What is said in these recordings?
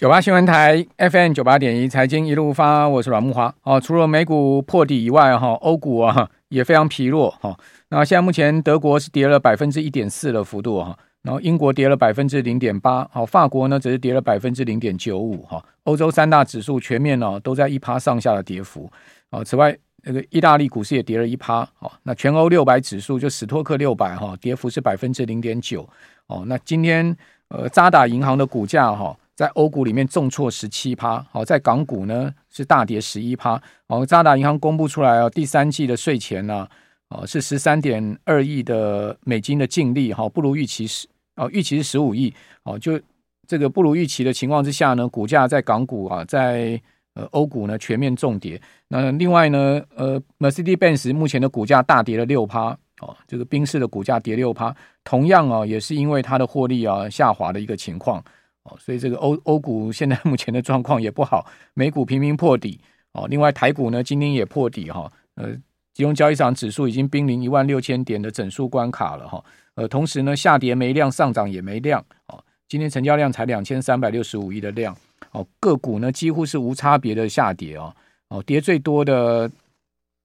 九八新闻台 FM 九八点一财经一路发，我是阮慕驊。哦，除了美股破底以外，哈，欧股啊也非常疲弱。哈，那现在目前德国是跌了百分之一点四的幅度，哈，然后英国跌了百分之零点八，好，法国呢只是跌了百分之零点九五，哈，欧洲三大指数全面呢都在一趴上下的跌幅。哦，此外，那个意大利股市也跌了一趴。哦，那全欧六百指数就史托克六百，哈，跌幅是百分之零点九。哦，那今天呃渣打银行的股价，哈。在欧股里面重挫十七趴，好，在港股呢是大跌十一趴。哦，渣打银行公布出来哦，第三季的税前呢，哦是十三点二亿的美金的净利，哈，不如预期是哦，预期是十五亿，哦，就这个不如预期的情况之下呢，股价在港股啊，在呃欧股呢全面重跌。那另外呢，呃，Mercedes-Benz 目前的股价大跌了六趴，哦，这个宾士的股价跌六趴，同样啊，也是因为它的获利啊下滑的一个情况。哦，所以这个欧欧股现在目前的状况也不好，美股频频破底哦。另外台股呢，今天也破底哈，呃，集中交易场指数已经濒临一万六千点的整数关卡了哈。呃，同时呢，下跌没量，上涨也没量哦。今天成交量才两千三百六十五亿的量哦，个股呢几乎是无差别的下跌哦。哦，跌最多的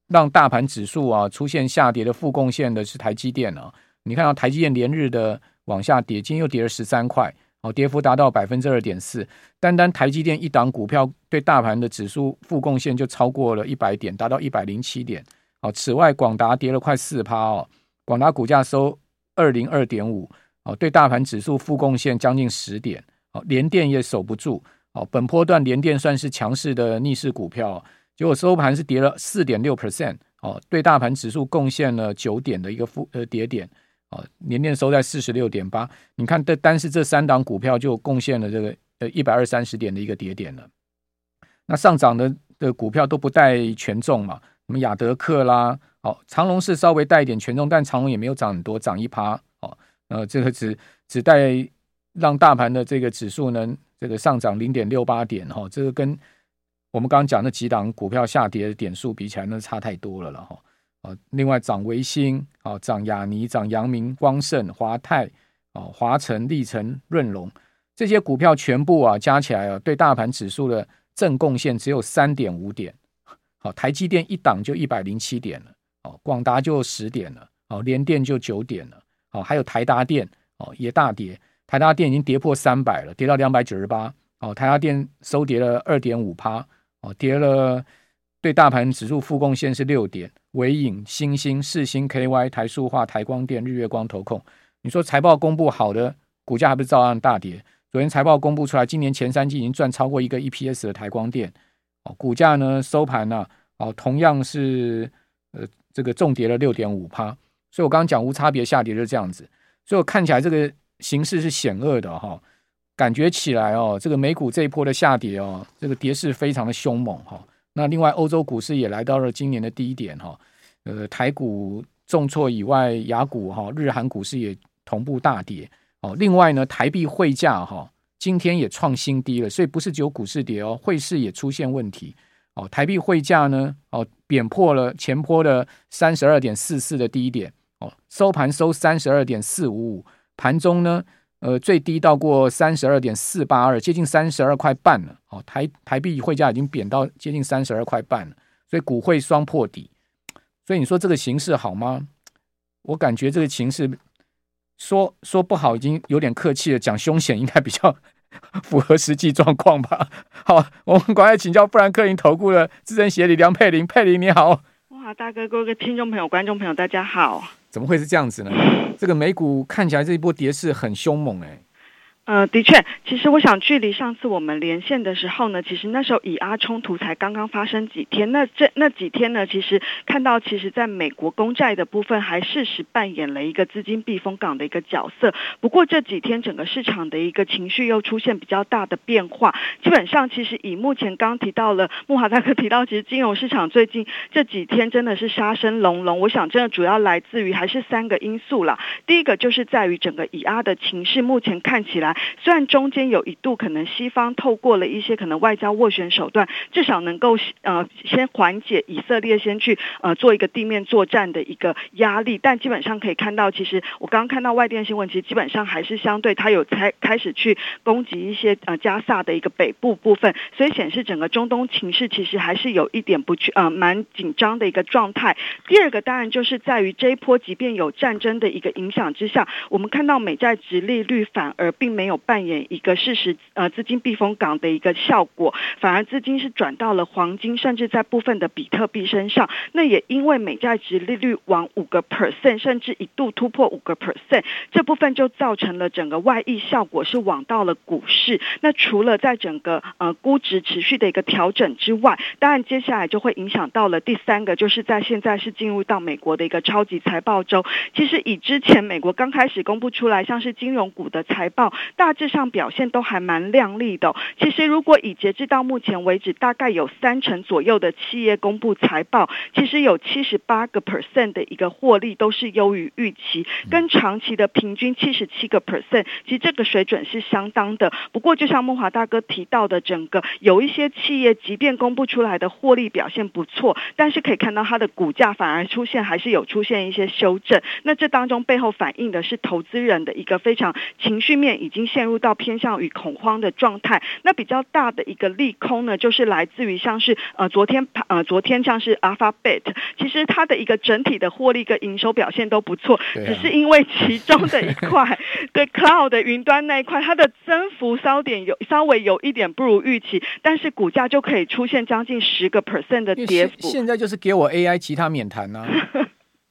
让大盘指数啊出现下跌的负贡献的是台积电啊。你看到台积电连日的往下跌，今天又跌了十三块。哦，跌幅达到百分之二点四，单单台积电一档股票对大盘的指数负贡献就超过了一百点，达到一百零七点。哦，此外，广达跌了快四趴哦，广达股价收二零二点五，哦，对大盘指数负贡献将近十点。哦，联电也守不住，哦，本波段联电算是强势的逆势股票，结果收盘是跌了四点六 percent，哦，对大盘指数贡献了九点的一个负呃跌点。哦，年年收在四十六点八，你看，这单是这三档股票就贡献了这个呃一百二三十点的一个跌点了。那上涨的的股票都不带权重嘛，什么亚德克啦，哦，长隆是稍微带一点权重，但长隆也没有涨很多，涨一趴哦，呃，这个只只带让大盘的这个指数呢，这个上涨零点六八点哈，这个跟我们刚刚讲的几档股票下跌的点数比起来，那差太多了了哈。另外涨维新，啊，涨亚泥，涨阳明光盛、华泰，啊，华城、力成、润隆这些股票全部啊加起来啊，对大盘指数的正贡献只有三点五点。好，台积电一档就一百零七点了，哦，广达就十点了，哦，联电就九点了，哦，还有台达电，哦，也大跌，台达电已经跌破三百了，跌到两百九十八，哦，台达电收跌了二点五趴，哦，跌了。对大盘指数负贡献是六点，纬颖、欣兴、世芯 KY、台塑化、台光电、日月光投控。你说财报公布好的，股价还不是照样大跌？昨天财报公布出来，今年前三季已经赚超过一个 EPS 的台光电，哦，股价呢收盘呢，哦，同样是呃这个重跌了六点五趴。所以我刚刚讲无差别下跌就是这样子，所以我看起来这个形势是险恶的哈，感觉起来哦，这个美股这一波的下跌哦，这个跌势非常的凶猛哈。那另外，欧洲股市也来到了今年的低点哈，呃，台股重挫以外，雅股哈、日韩股市也同步大跌哦。另外呢，台币汇价哈今天也创新低了，所以不是只有股市跌哦，汇市也出现问题哦。台币汇价呢哦贬破了前波的三十二点四四的低点哦，收盘收三十二点四五五，盘中呢。呃，最低到过三十二点四八二，接近三十二块半了。哦，台台币汇价已经贬到接近三十二块半了，所以股汇双破底。所以你说这个形势好吗？我感觉这个形势说说不好，已经有点客气了。讲凶险应该比较 符合实际状况吧。好，我们赶快请教富兰克林投顾的资深协理梁佩玲，佩玲你好。哇，大哥，各位听众朋友、观众朋友，大家好。怎么会是这样子呢？这个美股看起来这一波跌势很凶猛哎。呃，的确，其实我想，距离上次我们连线的时候呢，其实那时候以阿冲突才刚刚发生几天。那这那几天呢，其实看到，其实在美国公债的部分，还适时扮演了一个资金避风港的一个角色。不过这几天整个市场的一个情绪又出现比较大的变化。基本上，其实以目前刚提到了慕驊大哥提到，其实金融市场最近这几天真的是杀声隆隆。我想，真的主要来自于还是三个因素啦。第一个就是在于整个以阿的情势，目前看起来。虽然中间有一度可能西方透过了一些可能外交斡旋手段，至少能够呃先缓解以色列先去呃做一个地面作战的一个压力，但基本上可以看到，其实我刚刚看到外电新闻，其实基本上还是相对它有开开始去攻击一些呃加萨的一个北部部分，所以显示整个中东情势其实还是有一点不确呃蛮紧张的一个状态。第二个当然就是在于这一波，即便有战争的一个影响之下，我们看到美债殖利率反而并没没有扮演一个事实呃资金避风港的一个效果，反而资金是转到了黄金，甚至在部分的比特币身上。那也因为美债值利率往五个 percent，甚至一度突破五个 percent，这部分就造成了整个外溢效果是往到了股市。那除了在整个呃估值持续的一个调整之外，当然接下来就会影响到了第三个，就是在现在是进入到美国的一个超级财报周。其实以之前美国刚开始公布出来，像是金融股的财报，大致上表现都还蛮亮丽的。其实如果以截至到目前为止，大概有三成左右的企业公布财报，其实有七十八个 percent 的一个获利都是优于预期，跟长期的平均七十七个 percent，其实这个水准是相当的。不过就像梦华大哥提到的，整个有一些企业即便公布出来的获利表现不错，但是可以看到它的股价反而出现还是有出现一些修正。那这当中背后反映的是投资人的一个非常情绪面已经陷入到偏向于恐慌的状态。那比较大的一个利空呢，就是来自于像是呃昨天呃昨天像是 Alphabet，其实它的一个整体的获利跟营收表现都不错，只是因为其中的一块 对 Cloud 的云端那一块，它的增幅稍点有稍微有一点不如预期，但是股价就可以出现将近十个 percent 的跌幅。现在就是给我 AI，其他免谈啊，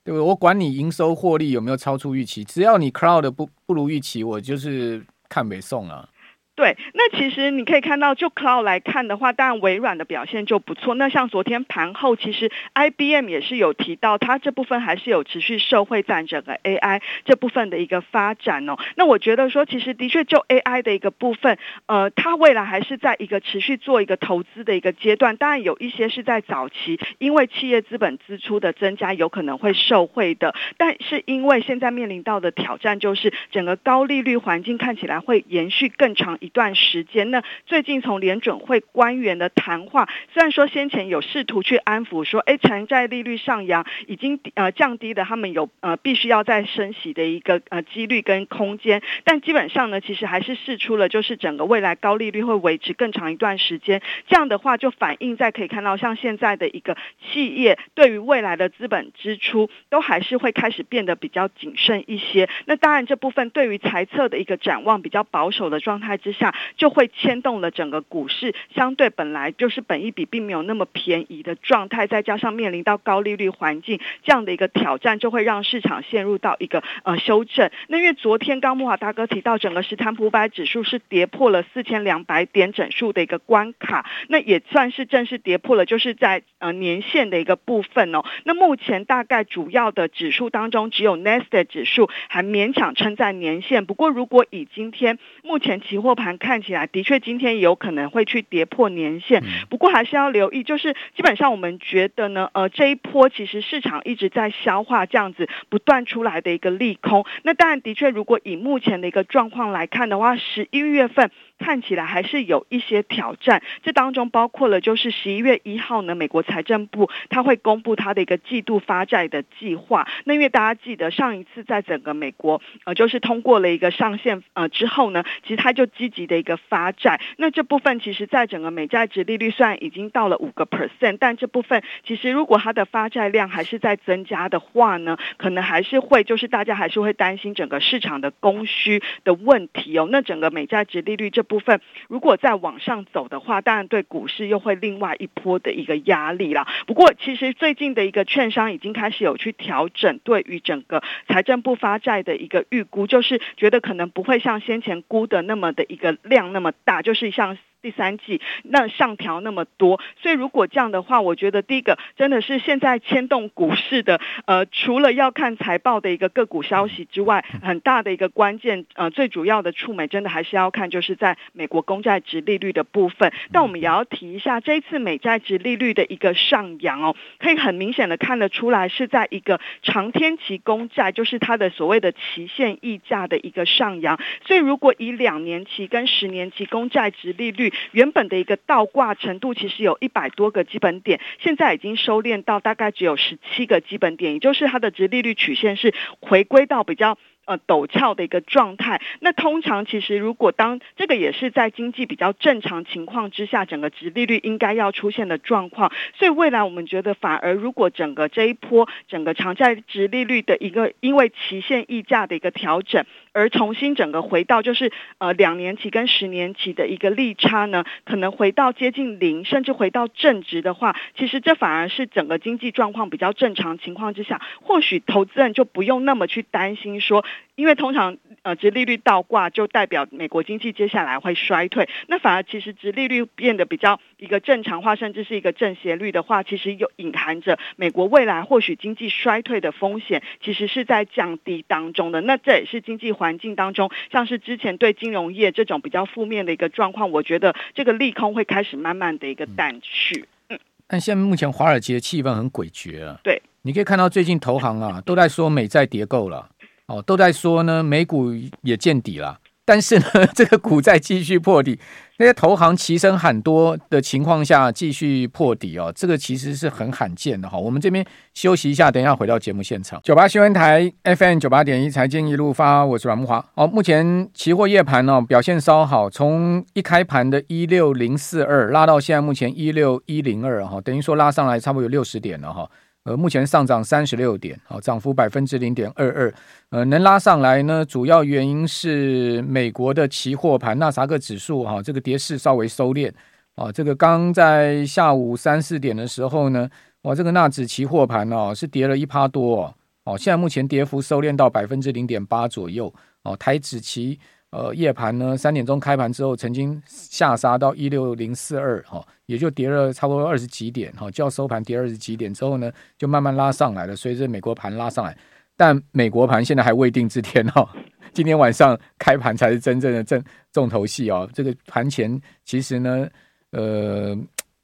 对不对？我管你营收获利有没有超出预期，只要你 Cloud 不不如预期，我就是看北宋啊。对，那其实你可以看到，就 Cloud 来看的话，当然微软的表现就不错。那像昨天盘后，其实 IBM 也是有提到，它这部分还是有持续受惠在整个 AI 这部分的一个发展哦。那我觉得说，其实的确就 AI 的一个部分，呃，它未来还是在一个持续做一个投资的一个阶段。当然有一些是在早期，因为企业资本支出的增加，有可能会受惠的。但是因为现在面临到的挑战，就是整个高利率环境看起来会延续更长。一段时间，那最近从联准会官员的谈话，虽然说先前有试图去安抚说，哎，长债利率上扬已经呃降低了，他们有呃必须要再升息的一个呃几率跟空间，但基本上呢，其实还是试出了就是整个未来高利率会维持更长一段时间。这样的话，就反映在可以看到，像现在的一个企业对于未来的资本支出，都还是会开始变得比较谨慎一些。那当然，这部分对于财测的一个展望比较保守的状态之下。就会牵动了整个股市，相对本来就是本一比并没有那么便宜的状态，再加上面临到高利率环境这样的一个挑战，就会让市场陷入到一个呃修正。那因为昨天刚木华大哥提到，整个史坦普百指数是跌破了四千两百点整数的一个关卡，那也算是正式跌破了，就是在呃年线的一个部分哦。那目前大概主要的指数当中，只有 Nasdaq 指数还勉强撑在年线。不过如果以今天目前期货盘盘看起来的确今天有可能会去跌破年线，不过还是要留意，就是基本上我们觉得呢，呃，这一波其实市场一直在消化这样子不断出来的一个利空。那当然，的确，如果以目前的一个状况来看的话，十一月份。看起来还是有一些挑战，这当中包括了就是十一月一号呢，美国财政部他会公布他的一个季度发债的计划。那因为大家记得上一次在整个美国呃就是通过了一个上限呃之后呢，其实他就积极的一个发债。那这部分其实在整个美债值利率虽然已经到了五个 percent，但这部分其实如果它的发债量还是在增加的话呢，可能还是会就是大家还是会担心整个市场的供需的问题哦。那整个美债值利率这部分如果再往上走的话，当然对股市又会另外一波的一个压力啦。不过，其实最近的一个券商已经开始有去调整对于整个财政部发债的一个预估，就是觉得可能不会像先前估的那么的一个量那么大，就是像。第三季那上调那么多，所以如果这样的话，我觉得第一个真的是现在牵动股市的，呃，除了要看财报的一个个股消息之外，很大的一个关键，呃，最主要的触媒真的还是要看，就是在美国公债殖利率的部分。但我们也要提一下，这一次美债殖利率的一个上扬哦，可以很明显的看得出来是在一个长天期公债，就是它的所谓的期限溢价的一个上扬。所以如果以两年期跟十年期公债殖利率原本的一个倒挂程度，其实有一百多个基本点，现在已经收敛到大概只有十七个基本点，也就是它的直利率曲线是回归到比较。呃，陡峭的一个状态。那通常其实，如果当这个也是在经济比较正常情况之下，整个直利率应该要出现的状况。所以未来我们觉得，反而如果整个这一波整个长债直利率的一个因为期限溢价的一个调整，而重新整个回到就是呃两年期跟十年期的一个利差呢，可能回到接近零，甚至回到正值的话，其实这反而是整个经济状况比较正常情况之下，或许投资人就不用那么去担心说。因为通常呃，殖利率倒挂就代表美国经济接下来会衰退，那反而其实殖利率变得比较一个正常化，甚至是一个正斜率的话，其实有隐含着美国未来或许经济衰退的风险，其实是在降低当中的。那这也是经济环境当中，像是之前对金融业这种比较负面的一个状况，我觉得这个利空会开始慢慢的一个淡去。嗯，但现在目前华尔街的气氛很诡谲啊。对，你可以看到最近投行啊都在说美债跌够了。哦，都在说呢，美股也见底了，但是呢，这个股债继续破底，那些投行齐声喊多的情况下继续破底哦，这个其实是很罕见的哈。我们这边休息一下，等一下回到节目现场。九八新闻台 FM 九八点一财经一路发，我是阮木华。哦，目前期货夜盘呢、哦、表现稍好，从一开盘的一六零四二拉到现在目前一六一零二哈，等于说拉上来差不多有六十点了哈。呃，目前上涨三十六点，好，涨幅百分之零点二二。呃，能拉上来呢，主要原因是美国的期货盘纳斯达克指数哈，这个跌势稍微收敛。啊，这个刚在下午三四点的时候呢，哇，这个纳指期货盘哦是跌了一趴多哦，现在目前跌幅收敛到百分之零点八左右。哦，台指期。呃，夜盘呢，三点钟开盘之后，曾经下杀到一六零四二，哈，也就跌了差不多二十几点，哈，就要收盘跌二十几点之后呢，就慢慢拉上来了。随着美国盘拉上来，但美国盘现在还未定之天，哈，今天晚上开盘才是真正的正重头戏哦。这个盘前其实呢，呃，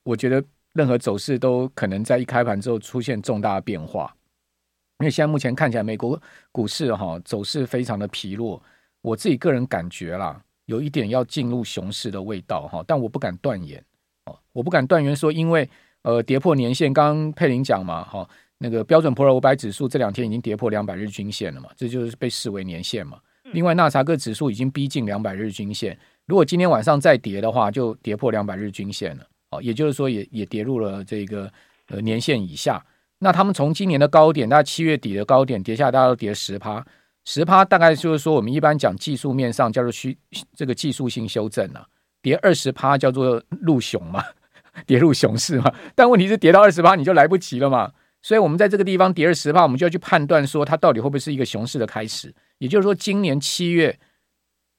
我觉得任何走势都可能在一开盘之后出现重大变化，因为现在目前看起来美国股市哈走势非常的疲弱。我自己个人感觉啦，有一点要进入熊市的味道哈，但我不敢断言哦，我不敢断言说，因为呃跌破年线，刚刚佩林讲嘛哈，那个标准普尔五百指数这两天已经跌破两百日均线了嘛，这就是被视为年线嘛。另外纳查克指数已经逼近两百日均线，如果今天晚上再跌的话，就跌破两百日均线了哦，也就是说也也跌入了这个呃年线以下。那他们从今年的高点，大概七月底的高点跌下来，大概都跌十趴。十趴大概就是说，我们一般讲技术面上叫做需这个技术性修正啊，跌二十趴叫做入熊嘛，跌入熊市嘛。但问题是跌到二十趴你就来不及了嘛。所以我们在这个地方跌二十趴，我们就要去判断说它到底会不会是一个熊市的开始。也就是说，今年七月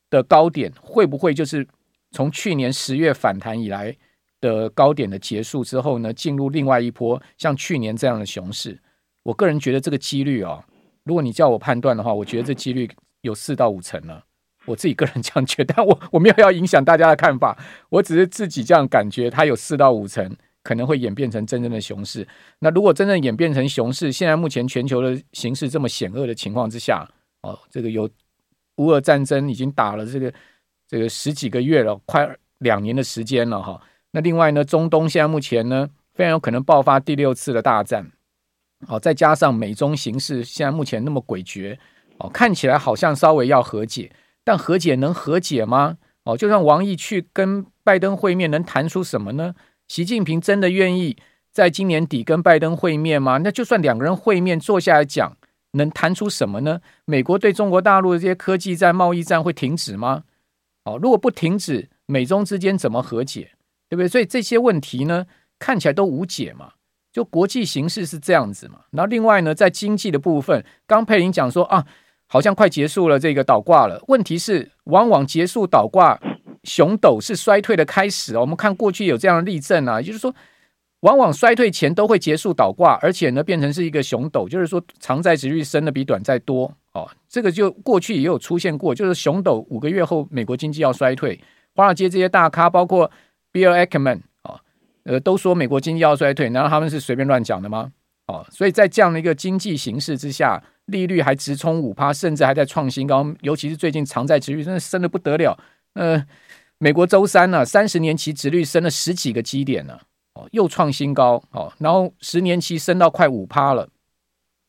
的高点会不会就是从去年十月反弹以来的高点的结束之后呢，进入另外一波像去年这样的熊市？我个人觉得这个几率啊。如果你叫我判断的话，我觉得这几率有四到五成了。我自己个人这样觉得，但我我没有要影响大家的看法，我只是自己这样感觉，它有四到五成可能会演变成真正的熊市。那如果真正演变成熊市，现在目前全球的形势这么险恶的情况之下，哦，这个有乌俄战争已经打了这个这个十几个月了，快两年的时间了哈。那另外呢，中东现在目前呢，非常有可能爆发第六次的大战。好，再加上美中形势现在目前那么诡谲，哦，看起来好像稍微要和解，但和解能和解吗？哦，就算王毅去跟拜登会面，能谈出什么呢？习近平真的愿意在今年底跟拜登会面吗？那就算两个人会面坐下来讲，能谈出什么呢？美国对中国大陆的这些科技战、贸易战会停止吗？哦，如果不停止，美中之间怎么和解？对不对？所以这些问题呢，看起来都无解嘛。就国际形势是这样子嘛，然后另外呢，在经济的部分，刚佩玲讲说啊，好像快结束了这个倒挂了。问题是，往往结束倒挂，熊斗是衰退的开始。我们看过去有这样的例证啊，就是说，往往衰退前都会结束倒挂，而且呢，变成是一个熊斗，就是说长债殖率升的比短债多哦。这个就过去也有出现过，就是熊斗五个月后美国经济要衰退，华尔街这些大咖，包括 Bill Ackman，呃，都说美国经济要衰退，难道他们是随便乱讲的吗？哦，所以在这样的一个经济形势之下，利率还直冲五趴，甚至还在创新高，尤其是最近长债殖率真的升得不得了。呃，美国周三呢、三十年期殖率升了十几个基点呢，哦，又创新高哦，然后十年期升到快五趴了，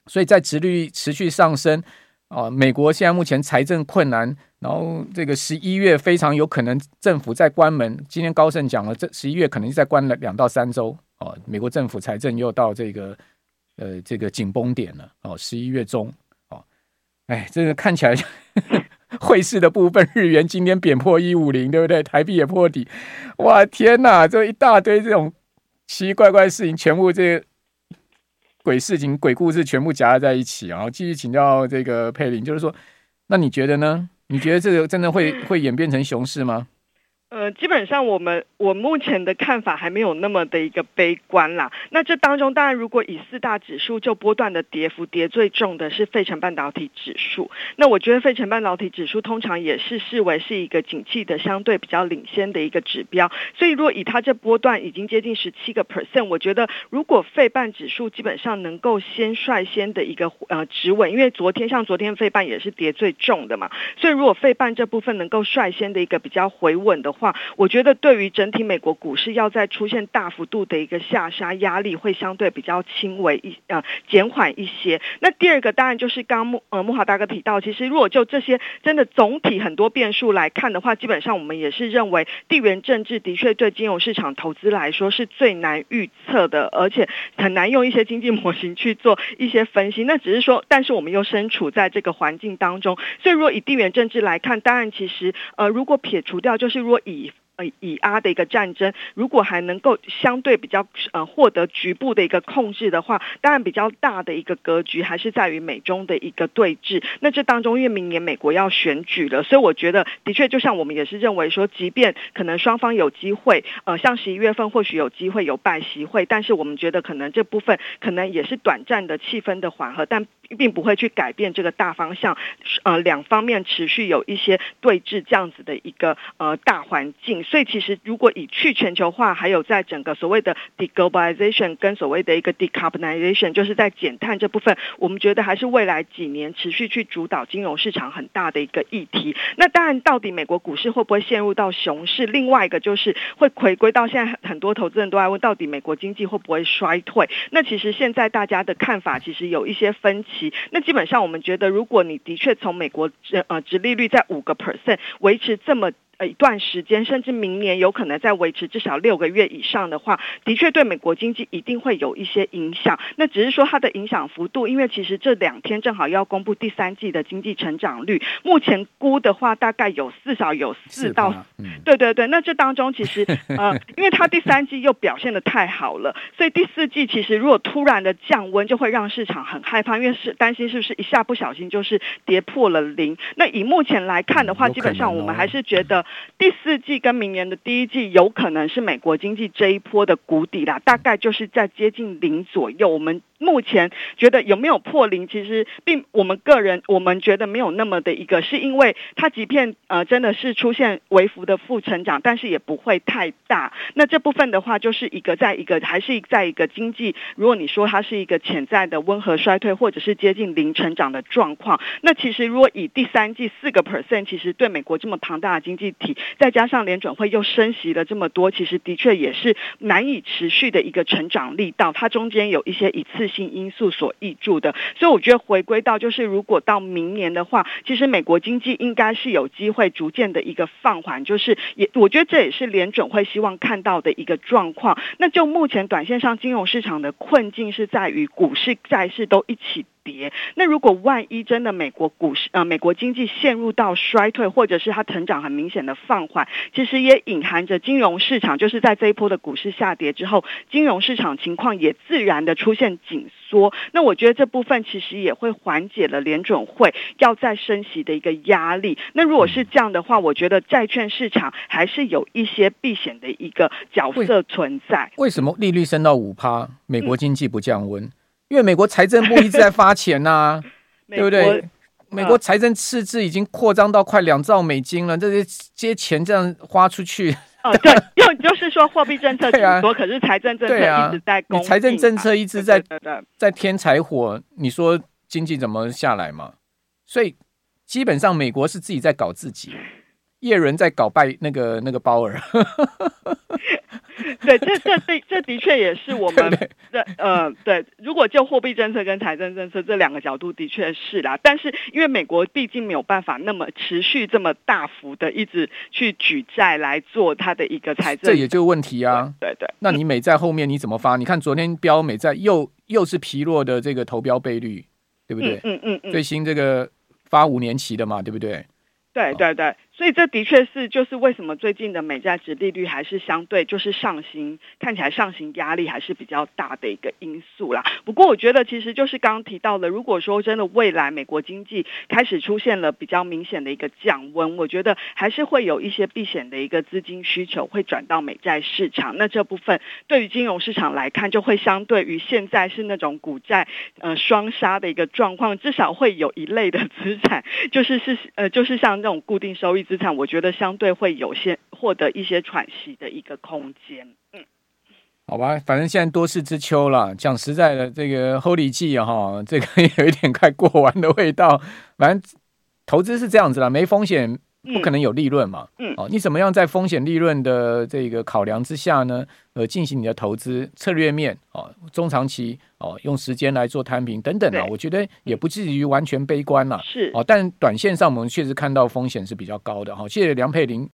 所以在殖率持续上升。啊，美国现在目前财政困难，然后这个十一月非常有可能政府在关门。今天高盛讲了，这十一月可能再关了两到三周。哦，美国政府财政又到这个呃这个紧绷点了。哦，十一月中，哦，哎，这个看起来 汇市的部分，日元今天贬破一五零，对不对？台币也破底。哇，天哪，这一大堆这种奇奇怪怪事情，全部这个。鬼事情、鬼故事全部夹在一起，然后继续请教这个佩林，就是说，那你觉得呢？你觉得这个真的会会演变成熊市吗？呃，基本上我们我目前的看法还没有那么的一个悲观啦。那这当中，当然如果以四大指数就波段的跌幅，跌最重的是费城半导体指数。那我觉得费城半导体指数通常也是视为是一个景气的相对比较领先的一个指标。所以，如果以它这波段已经接近十七个 percent，我觉得如果费半指数基本上能够先率先的一个呃止稳，因为昨天像昨天费半也是跌最重的嘛。所以，如果费半这部分能够率先的一个比较回稳的话，我觉得对于整体美国股市要再出现大幅度的一个下杀压力，会相对比较轻微一呃减缓一些。那第二个当然就是刚木呃慕华大哥提到，其实如果就这些真的总体很多变数来看的话，基本上我们也是认为地缘政治的确对金融市场投资来说是最难预测的，而且很难用一些经济模型去做一些分析。那只是说，但是我们又身处在这个环境当中，所以如果以地缘政治来看，当然其实呃如果撇除掉，就是如果以以呃以阿的一个战争，如果还能够相对比较呃获得局部的一个控制的话，当然比较大的一个格局还是在于美中的一个对峙。那这当中因为明年美国要选举了，所以我觉得的确就像我们也是认为说，即便可能双方有机会，呃像十一月份或许有机会有拜习会，但是我们觉得可能这部分可能也是短暂的气氛的缓和，但并不会去改变这个大方向。呃两方面持续有一些对峙这样子的一个呃大环境。所以，其实如果以去全球化，还有在整个所谓的 deglobalization 跟所谓的一个 decarbonization，就是在减碳这部分，我们觉得还是未来几年持续去主导金融市场很大的一个议题。那当然，到底美国股市会不会陷入到熊市？另外一个就是会回归到现在很多投资人都在问，到底美国经济会不会衰退？那其实现在大家的看法其实有一些分歧。那基本上，我们觉得，如果你的确从美国呃殖利率在五个 percent 维持这么。一段时间，甚至明年有可能再维持至少六个月以上的话，的确对美国经济一定会有一些影响。那只是说它的影响幅度，因为其实这两天正好要公布第三季的经济成长率，目前估的话大概有至少有四到，嗯、对对对。那这当中其实 呃，因为它第三季又表现的太好了，所以第四季其实如果突然的降温，就会让市场很害怕，因为是担心是不是一下不小心就是跌破了零。那以目前来看的话，基本上我们还是觉得。第四季跟明年的第一季有可能是美国经济这一波的谷底啦，大概就是在接近零左右。我们目前觉得有没有破零，其实并我们个人我们觉得没有那么的一个，是因为它即便呃真的是出现微幅的负成长，但是也不会太大。那这部分的话，就是一个在一个还是在一个经济，如果你说它是一个潜在的温和衰退，或者是接近零成长的状况，那其实如果以第三季四个 percent，其实对美国这么庞大的经济再加上联准会又升息了这么多，其实的确也是难以持续的一个成长力道。它中间有一些一次性因素所挹注的，所以我觉得回归到就是，如果到明年的话，其实美国经济应该是有机会逐渐的一个放缓，就是也我觉得这也是联准会希望看到的一个状况。那就目前短线上金融市场的困境是在于股市、债市都一起。跌。那如果万一真的美国股市呃美国经济陷入到衰退，或者是它成长很明显的放缓，其实也隐含着金融市场就是在这一波的股市下跌之后，金融市场情况也自然的出现紧缩。那我觉得这部分其实也会缓解了联准会要再升息的一个压力。那如果是这样的话，我觉得债券市场还是有一些避险的一个角色存在。为什么利率升到五趴，美国经济不降温？嗯因为美国财政部一直在发钱呐、啊，对不对？美国财政赤字已经扩张到快两兆美金了，这些这些钱这样花出去。哦，对，又就是说货币政策 紧缩，啊、可是财政政策一直在供，财政政策一直在在添柴火，你说经济怎么下来嘛？所以基本上美国是自己在搞自己，叶伦在搞拜那个那个鲍尔。对，这这这这的确也是我们的呃，对。如果就货币政策跟财政政策这两个角度，的确是啦。但是因为美国毕竟没有办法那么持续这么大幅的一直去举债来做它的一个财政，这也就问题啊。对对。那你美债后面你怎么发？你看昨天标美债又又是疲弱的这个投标倍率，对不对？嗯嗯嗯。最新这个发五年期的嘛，对不对？对对对。所以这的确是，就是为什么最近的美债值利率还是相对就是上行，看起来上行压力还是比较大的一个因素啦。不过我觉得，其实就是刚刚提到的，如果说真的未来美国经济开始出现了比较明显的一个降温，我觉得还是会有一些避险的一个资金需求会转到美债市场。那这部分对于金融市场来看，就会相对于现在是那种股债呃双杀的一个状况，至少会有一类的资产，就是是呃就是像这种固定收益。资产，我觉得相对会有些获得一些喘息的一个空间。嗯，好吧，反正现在多事之秋了。讲实在的，这个 Holy 季哈，这个 有一点快过完的味道。反正投资是这样子了，没风险。不可能有利润嘛？嗯，哦，你怎么样在风险利润的这个考量之下呢？呃，进行你的投资策略面哦，中长期哦，用时间来做摊平等等啊，我觉得也不至于完全悲观了。是哦，但短线上我们确实看到风险是比较高的哈。谢谢梁佩玲